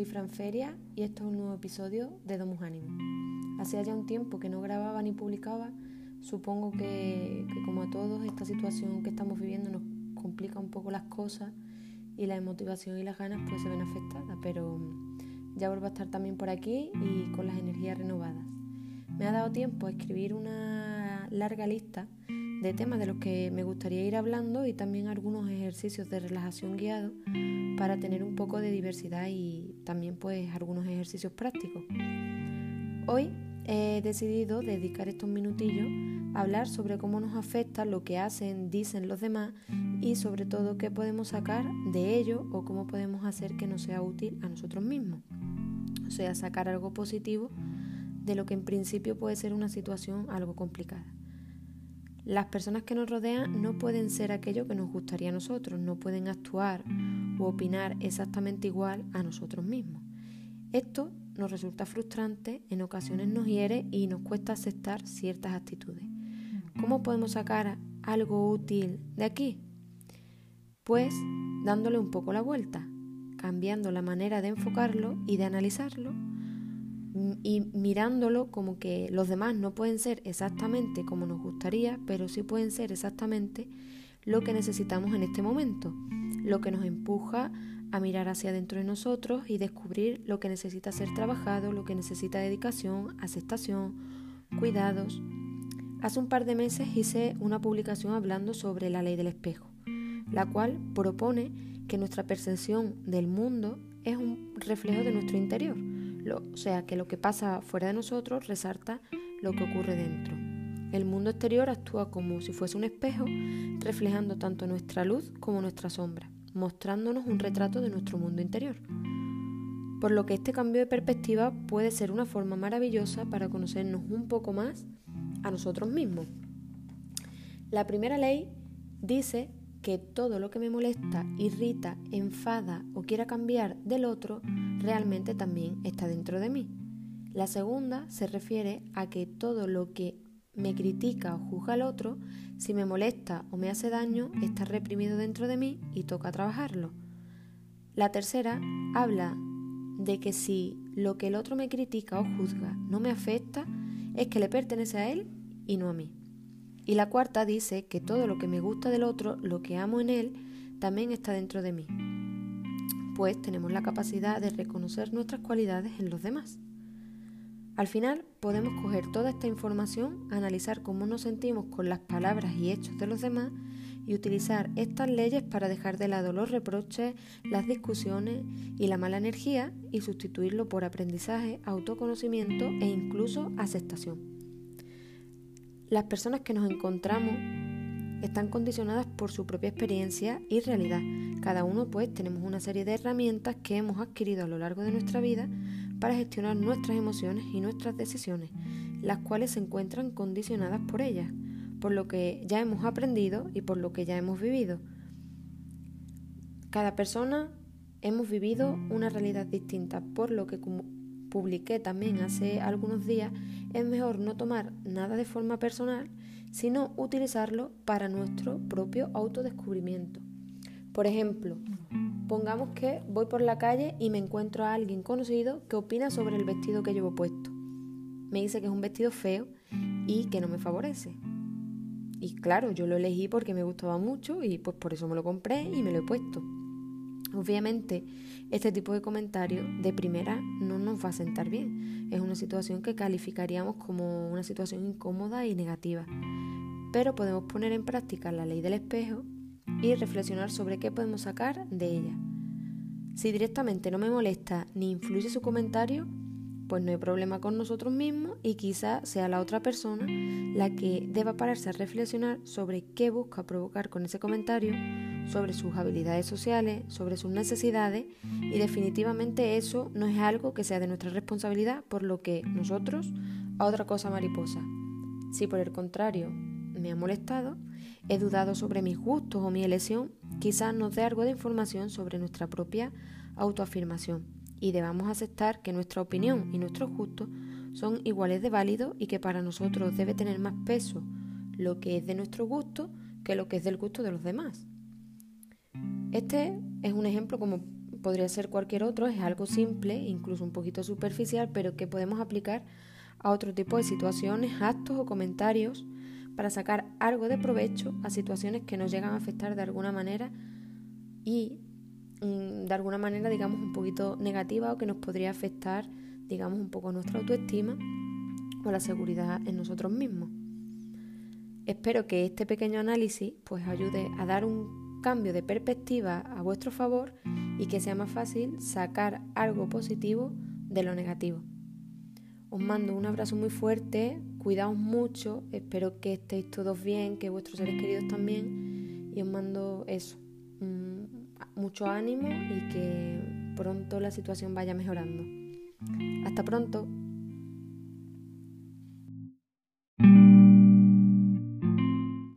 soy Fran Feria y esto es un nuevo episodio de Domus Ánimo. Hacía ya un tiempo que no grababa ni publicaba, supongo que, como a todos esta situación que estamos viviendo nos complica un poco las cosas y la motivación y las ganas pues se ven afectadas, pero ya vuelvo a estar también por aquí y con las energías renovadas. Me ha dado tiempo a escribir una larga lista de temas de los que me gustaría ir hablando y también algunos ejercicios de relajación guiado para tener un poco de diversidad y también pues algunos ejercicios prácticos. Hoy he decidido dedicar estos minutillos a hablar sobre cómo nos afecta lo que hacen, dicen los demás y sobre todo qué podemos sacar de ello o cómo podemos hacer que nos sea útil a nosotros mismos. O sea, sacar algo positivo de lo que en principio puede ser una situación algo complicada. Las personas que nos rodean no pueden ser aquello que nos gustaría a nosotros, no pueden actuar u opinar exactamente igual a nosotros mismos. Esto nos resulta frustrante, en ocasiones nos hiere y nos cuesta aceptar ciertas actitudes. ¿Cómo podemos sacar algo útil de aquí? Pues dándole un poco la vuelta, cambiando la manera de enfocarlo y de analizarlo y mirándolo como que los demás no pueden ser exactamente como nos gustaría, pero sí pueden ser exactamente lo que necesitamos en este momento, lo que nos empuja a mirar hacia adentro de nosotros y descubrir lo que necesita ser trabajado, lo que necesita dedicación, aceptación, cuidados. Hace un par de meses hice una publicación hablando sobre la ley del espejo, la cual propone que nuestra percepción del mundo es un reflejo de nuestro interior o sea, que lo que pasa fuera de nosotros resalta lo que ocurre dentro. El mundo exterior actúa como si fuese un espejo, reflejando tanto nuestra luz como nuestra sombra, mostrándonos un retrato de nuestro mundo interior. Por lo que este cambio de perspectiva puede ser una forma maravillosa para conocernos un poco más a nosotros mismos. La primera ley dice que todo lo que me molesta, irrita, enfada o quiera cambiar del otro realmente también está dentro de mí. La segunda se refiere a que todo lo que me critica o juzga al otro, si me molesta o me hace daño, está reprimido dentro de mí y toca trabajarlo. La tercera habla de que si lo que el otro me critica o juzga no me afecta, es que le pertenece a él y no a mí. Y la cuarta dice que todo lo que me gusta del otro, lo que amo en él, también está dentro de mí. Pues tenemos la capacidad de reconocer nuestras cualidades en los demás. Al final podemos coger toda esta información, analizar cómo nos sentimos con las palabras y hechos de los demás y utilizar estas leyes para dejar de lado los reproches, las discusiones y la mala energía y sustituirlo por aprendizaje, autoconocimiento e incluso aceptación. Las personas que nos encontramos están condicionadas por su propia experiencia y realidad. Cada uno pues tenemos una serie de herramientas que hemos adquirido a lo largo de nuestra vida para gestionar nuestras emociones y nuestras decisiones, las cuales se encuentran condicionadas por ellas, por lo que ya hemos aprendido y por lo que ya hemos vivido. Cada persona hemos vivido una realidad distinta, por lo que publiqué también hace algunos días, es mejor no tomar nada de forma personal, sino utilizarlo para nuestro propio autodescubrimiento. Por ejemplo, pongamos que voy por la calle y me encuentro a alguien conocido que opina sobre el vestido que llevo puesto. Me dice que es un vestido feo y que no me favorece. Y claro, yo lo elegí porque me gustaba mucho y pues por eso me lo compré y me lo he puesto. Obviamente, este tipo de comentario de primera no nos va a sentar bien. Es una situación que calificaríamos como una situación incómoda y negativa. Pero podemos poner en práctica la ley del espejo y reflexionar sobre qué podemos sacar de ella. Si directamente no me molesta ni influye su comentario, pues no hay problema con nosotros mismos y quizá sea la otra persona la que deba pararse a reflexionar sobre qué busca provocar con ese comentario, sobre sus habilidades sociales, sobre sus necesidades y definitivamente eso no es algo que sea de nuestra responsabilidad, por lo que nosotros a otra cosa mariposa. Si por el contrario me ha molestado, he dudado sobre mis gustos o mi elección, quizás nos dé algo de información sobre nuestra propia autoafirmación y debamos aceptar que nuestra opinión y nuestros gustos son iguales de válidos y que para nosotros debe tener más peso lo que es de nuestro gusto que lo que es del gusto de los demás. Este es un ejemplo como podría ser cualquier otro, es algo simple, incluso un poquito superficial, pero que podemos aplicar a otro tipo de situaciones, actos o comentarios para sacar algo de provecho a situaciones que nos llegan a afectar de alguna manera y mm, de alguna manera, digamos, un poquito negativa o que nos podría afectar, digamos, un poco nuestra autoestima o la seguridad en nosotros mismos. Espero que este pequeño análisis pues ayude a dar un cambio de perspectiva a vuestro favor y que sea más fácil sacar algo positivo de lo negativo. Os mando un abrazo muy fuerte, cuidaos mucho, espero que estéis todos bien, que vuestros seres queridos también y os mando eso, mucho ánimo y que pronto la situación vaya mejorando. Hasta pronto.